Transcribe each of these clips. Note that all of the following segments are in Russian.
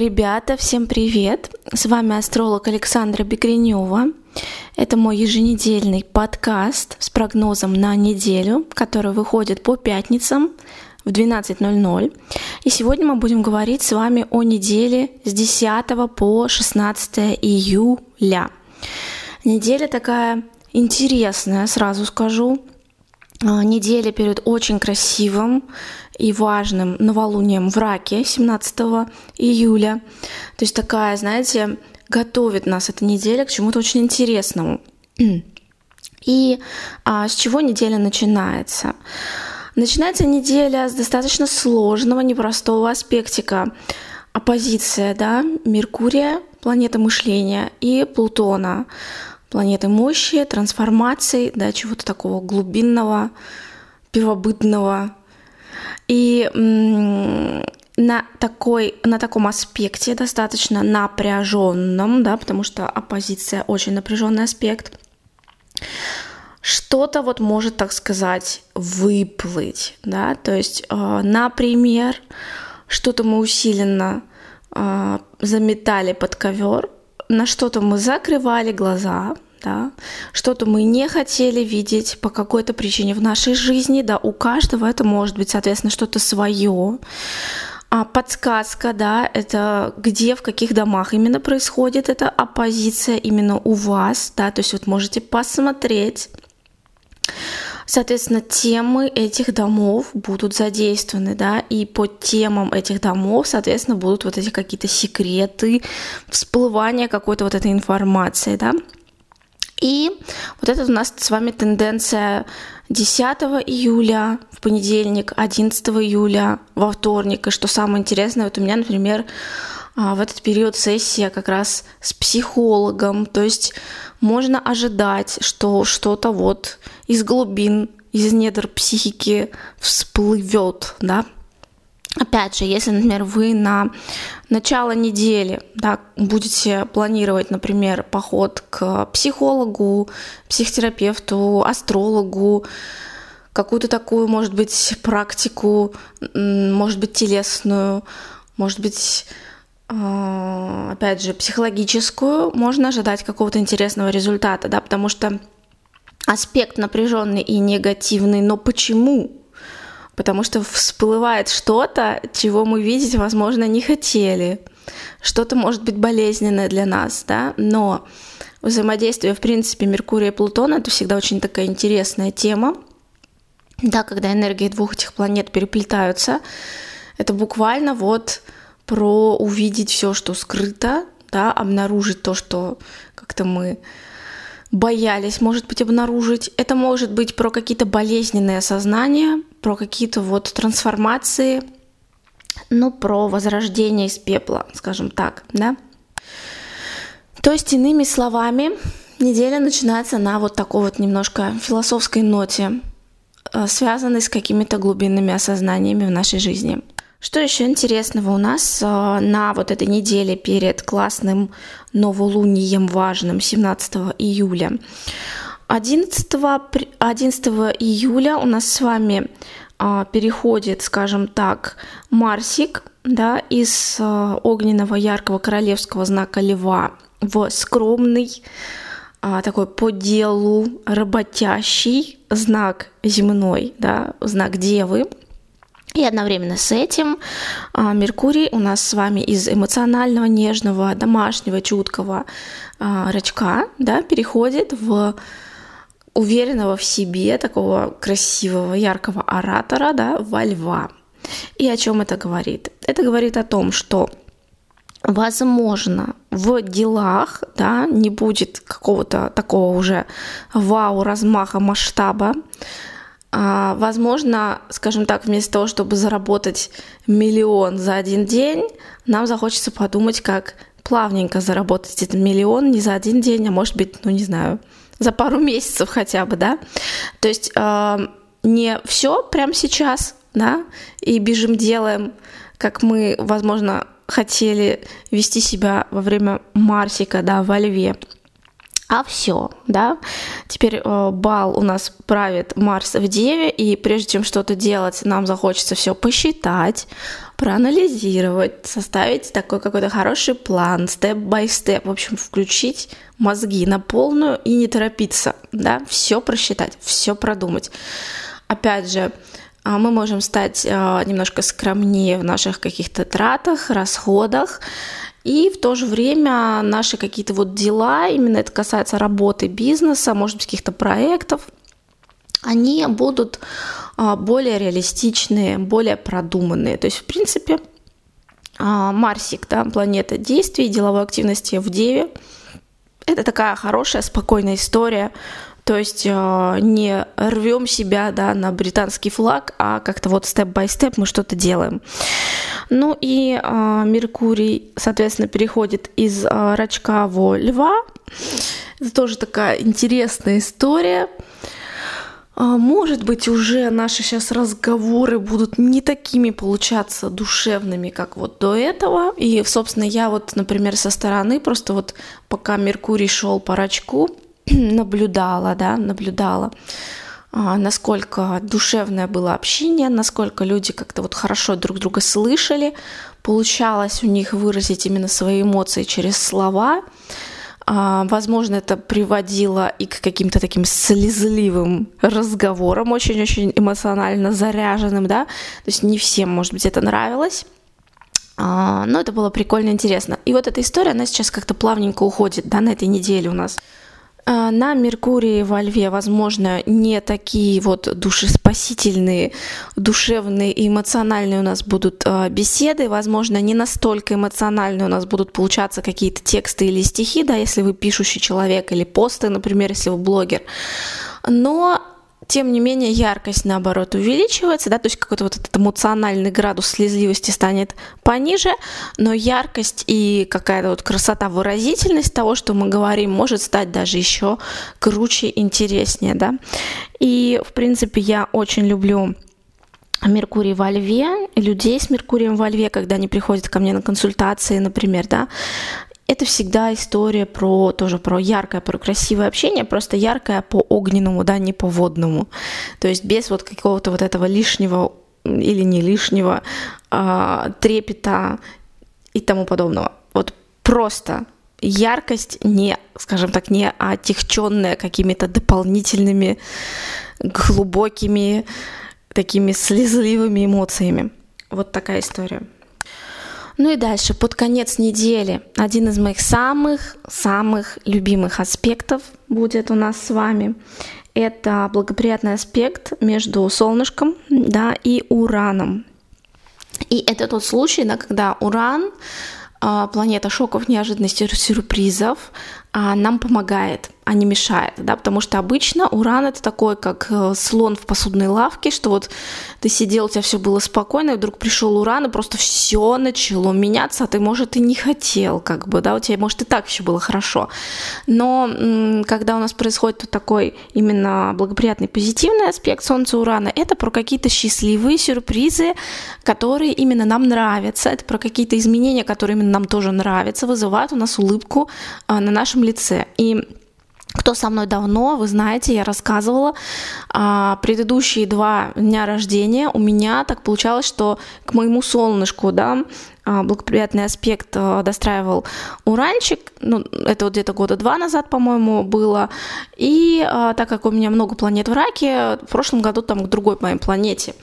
Ребята, всем привет! С вами астролог Александра Бекренева. Это мой еженедельный подкаст с прогнозом на неделю, который выходит по пятницам в 12.00. И сегодня мы будем говорить с вами о неделе с 10 по 16 июля. Неделя такая интересная, сразу скажу. А, неделя перед очень красивым и важным новолунием в Раке 17 июля. То есть такая, знаете, готовит нас эта неделя к чему-то очень интересному. И а, с чего неделя начинается? Начинается неделя с достаточно сложного, непростого аспектика. Оппозиция, да, Меркурия, планета мышления, и Плутона, планеты мощи, трансформации, да, чего-то такого глубинного, первобытного. И на, такой, на таком аспекте достаточно напряженном, да, потому что оппозиция очень напряженный аспект, что-то вот может, так сказать, выплыть, да, то есть, э, например, что-то мы усиленно э, заметали под ковер, на что-то мы закрывали глаза, да, что-то мы не хотели видеть по какой-то причине в нашей жизни, да, у каждого это может быть, соответственно, что-то свое. А подсказка, да, это где, в каких домах именно происходит эта оппозиция именно у вас, да, то есть вот можете посмотреть, Соответственно, темы этих домов будут задействованы, да, и по темам этих домов, соответственно, будут вот эти какие-то секреты, всплывание какой-то вот этой информации, да. И вот это у нас с вами тенденция 10 июля в понедельник, 11 июля во вторник. И что самое интересное, вот у меня, например, в этот период сессия как раз с психологом. То есть можно ожидать, что что-то вот из глубин, из недр психики всплывет, да. Опять же, если, например, вы на начало недели да, будете планировать, например, поход к психологу, психотерапевту, астрологу, какую-то такую, может быть, практику, может быть, телесную, может быть, а, опять же, психологическую, можно ожидать какого-то интересного результата, да, потому что аспект напряженный и негативный, но почему? Потому что всплывает что-то, чего мы видеть, возможно, не хотели. Что-то может быть болезненное для нас, да, но взаимодействие, в принципе, Меркурия и Плутона — это всегда очень такая интересная тема. Да, когда энергии двух этих планет переплетаются, это буквально вот про увидеть все, что скрыто, да, обнаружить то, что как-то мы боялись, может быть, обнаружить. Это может быть про какие-то болезненные осознания, про какие-то вот трансформации, ну, про возрождение из пепла, скажем так, да. То есть, иными словами, неделя начинается на вот такой вот немножко философской ноте, э, связанной с какими-то глубинными осознаниями в нашей жизни. Что еще интересного у нас а, на вот этой неделе перед классным новолунием важным 17 июля? 11, 11 июля у нас с вами а, переходит, скажем так, Марсик да, из а, огненного яркого королевского знака Льва в скромный такой по делу работящий знак земной, да, знак Девы – и одновременно с этим а, Меркурий у нас с вами из эмоционального, нежного, домашнего, чуткого а, рачка да, переходит в уверенного в себе, такого красивого, яркого оратора, да, во льва. И о чем это говорит? Это говорит о том, что возможно, в делах да, не будет какого-то такого уже вау, размаха, масштаба, возможно, скажем так, вместо того, чтобы заработать миллион за один день, нам захочется подумать, как плавненько заработать этот миллион не за один день, а может быть, ну не знаю, за пару месяцев хотя бы, да. То есть э, не все прямо сейчас, да, и бежим делаем, как мы, возможно, хотели вести себя во время Марсика, да, во Льве, А все, да. Теперь э, бал у нас правит Марс в Деве, и прежде чем что-то делать, нам захочется все посчитать, проанализировать, составить такой какой-то хороший план, степ-бай-степ, в общем, включить мозги на полную и не торопиться, да, все просчитать, все продумать. Опять же, а, мы можем стать э, немножко скромнее в наших каких-то тратах, расходах, и в то же время наши какие-то вот дела, именно это касается работы бизнеса, может быть, каких-то проектов, они будут а, более реалистичные, более продуманные. То есть, в принципе, а, Марсик, да, планета действий, деловой активности в Деве, это такая хорошая, спокойная история, то есть э, не рвем себя да, на британский флаг, а как-то вот степ-бай-степ мы что-то делаем. Ну и э, Меркурий, соответственно, переходит из э, рачка в льва. Это тоже такая интересная история. Может быть, уже наши сейчас разговоры будут не такими получаться душевными, как вот до этого. И, собственно, я вот, например, со стороны просто вот пока Меркурий шел по рачку, наблюдала, да, наблюдала, а, насколько душевное было общение, насколько люди как-то вот хорошо друг друга слышали, получалось у них выразить именно свои эмоции через слова. А, возможно, это приводило и к каким-то таким слезливым разговорам, очень-очень эмоционально заряженным, да. То есть не всем, может быть, это нравилось. А, но это было прикольно интересно. И вот эта история, она сейчас как-то плавненько уходит, да, на этой неделе у нас. А, на Меркурии во Льве, возможно, не такие вот душеспасительные, душевные и эмоциональные у нас будут а, беседы, возможно, не настолько эмоциональные у нас будут получаться какие-то тексты или стихи, да, если вы пишущий человек, или посты, например, если вы блогер. Но тем не менее, яркость, наоборот, увеличивается, да, то есть какой-то вот этот эмоциональный градус слезливости станет пониже, но яркость и какая-то вот красота, выразительность того, что мы говорим, может стать даже еще круче, интереснее, да. И, в принципе, я очень люблю Меркурий во Льве, людей с Меркурием во Льве, когда они приходят ко мне на консультации, например, да, это всегда история про тоже про яркое, про красивое общение, просто яркое по огненному, да, не по водному. То есть без вот какого-то вот этого лишнего или не лишнего а, трепета и тому подобного. Вот просто яркость не, скажем так, не отягченная какими-то дополнительными глубокими такими слезливыми эмоциями. Вот такая история. Ну и дальше, под конец недели, один из моих самых-самых любимых аспектов будет у нас с вами. Это благоприятный аспект между солнышком да, и ураном. И это тот случай, да, когда уран, а, планета шоков, неожиданностей, сюрпризов, нам помогает – а не мешает, да, потому что обычно уран это такой, как э, слон в посудной лавке, что вот ты сидел, у тебя все было спокойно, и вдруг пришел уран, и просто все начало меняться, а ты, может, и не хотел, как бы, да, у тебя, может, и так еще было хорошо. Но когда у нас происходит вот такой именно благоприятный позитивный аспект Солнца Урана, это про какие-то счастливые сюрпризы, которые именно нам нравятся, это про какие-то изменения, которые именно нам тоже нравятся, вызывают у нас улыбку а, на нашем лице. И кто со мной давно, вы знаете, я рассказывала, а, предыдущие два дня рождения у меня так получалось, что к моему солнышку, да, а, благоприятный аспект а, достраивал уранчик, ну, это вот где-то года два назад, по-моему, было, и так как у меня много планет в раке, в прошлом году там к другой моей планете.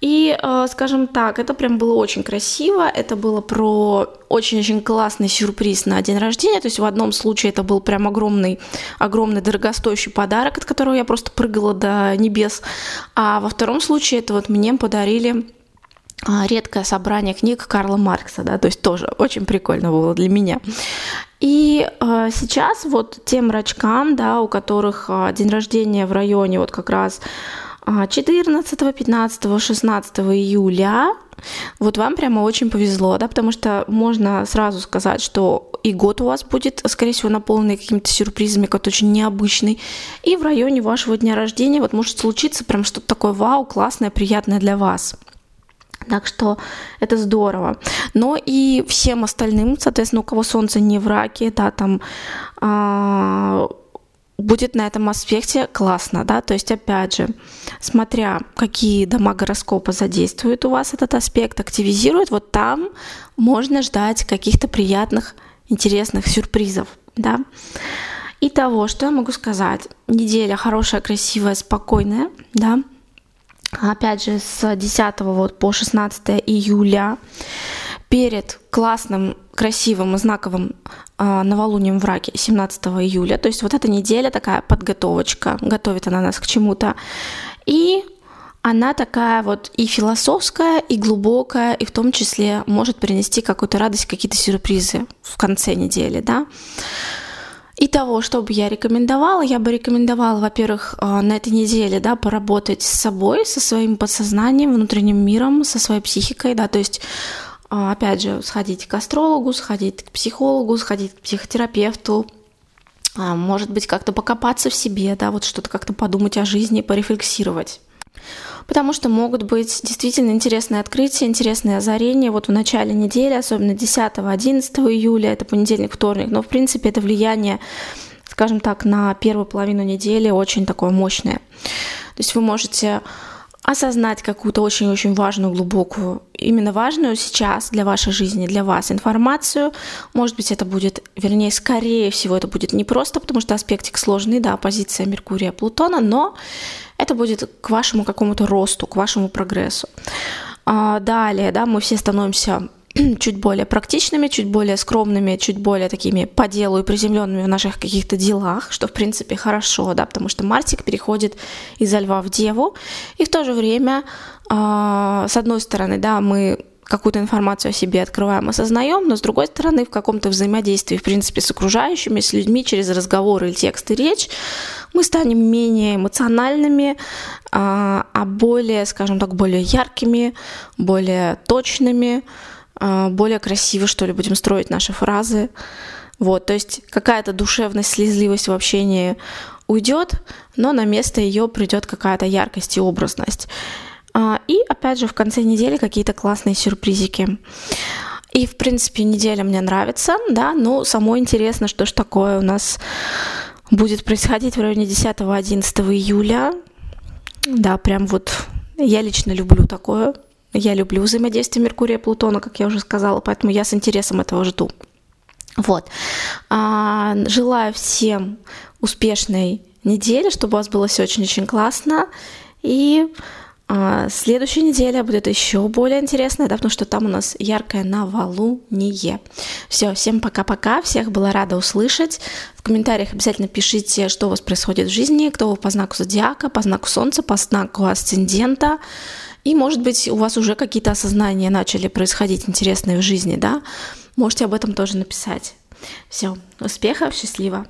И, э, скажем так, это прям было очень красиво, это было про очень-очень классный сюрприз на день рождения, то есть в одном случае это был прям огромный, огромный дорогостоящий подарок, от которого я просто прыгала до небес, а во втором случае это вот мне подарили а, редкое собрание книг Карла Маркса, да, то есть тоже очень прикольно было для меня. И э, сейчас вот тем рачкам, да, у которых э, день рождения в районе вот как раз 14, 15, 16 июля вот вам прямо очень повезло, да, потому что можно сразу сказать, что и год у вас будет, скорее всего, наполненный какими-то сюрпризами, какой-то очень необычный, и в районе вашего дня рождения вот может случиться прям что-то такое вау, классное, приятное для вас. Так что это здорово. Но и всем остальным, соответственно, у кого солнце не в раке, да, там а, будет на этом аспекте классно, да, то есть опять же, смотря какие дома гороскопа задействуют у вас этот аспект, активизируют, вот там можно ждать каких-то приятных, интересных сюрпризов, да. И того, что я могу сказать, неделя хорошая, красивая, спокойная, да, опять же, с 10 вот по 16 июля перед классным, красивым и знаковым э, новолунием в раке 17 июля. То есть вот эта неделя такая подготовочка, готовит она нас к чему-то. И она такая вот и философская, и глубокая, и в том числе может принести какую-то радость, какие-то сюрпризы в конце недели, да. И того, что бы я рекомендовала, я бы рекомендовала, во-первых, э, на этой неделе, да, поработать с собой, со своим подсознанием, внутренним миром, со своей психикой, да, то есть опять же, сходить к астрологу, сходить к психологу, сходить к психотерапевту, э, может быть, как-то покопаться в себе, да, вот что-то как-то подумать о жизни, порефлексировать. Потому что могут быть действительно интересные открытия, интересные озарения. Вот в начале недели, особенно 10-11 июля, это понедельник, вторник, но в принципе это влияние скажем так, на первую половину недели очень такое мощное. То есть вы можете осознать какую-то очень-очень важную, глубокую, именно важную сейчас для вашей жизни, для вас информацию. Может быть, это будет, вернее, скорее всего, это будет не просто, потому что аспектик сложный, да, позиция Меркурия, Плутона, но это будет к вашему какому-то росту, к вашему прогрессу. А далее, да, мы все становимся чуть более практичными, чуть более скромными, чуть более такими по делу и приземленными в наших каких-то делах, что в принципе хорошо, да, потому что Мартик переходит из Льва в Деву, и в то же время, э, с одной стороны, да, мы какую-то информацию о себе открываем, осознаем, но с другой стороны в каком-то взаимодействии, в принципе, с окружающими, с людьми через разговоры или текст и речь, мы станем менее эмоциональными, а, а более, скажем так, более яркими, более точными, более красиво, что ли, будем строить наши фразы. Вот, то есть какая-то душевность, слезливость в общении уйдет, но на место ее придет какая-то яркость и образность. А, и опять же в конце недели какие-то классные сюрпризики. И, в принципе, неделя мне нравится, да, но само интересно, что ж такое у нас будет происходить в районе 10-11 июля. Да, прям вот я лично люблю такое. Я люблю взаимодействие Меркурия и Плутона, как я уже сказала, поэтому я с интересом этого жду. Вот. А, желаю всем успешной недели, чтобы у вас было все очень-очень классно. И а следующая неделя будет еще более интересная, да, потому что там у нас яркое новолуние. Все, всем пока-пока, всех была рада услышать. В комментариях обязательно пишите, что у вас происходит в жизни, кто вы по знаку зодиака, по знаку солнца, по знаку асцендента. И, может быть, у вас уже какие-то осознания начали происходить интересные в жизни, да? Можете об этом тоже написать. Все, успехов, счастливо!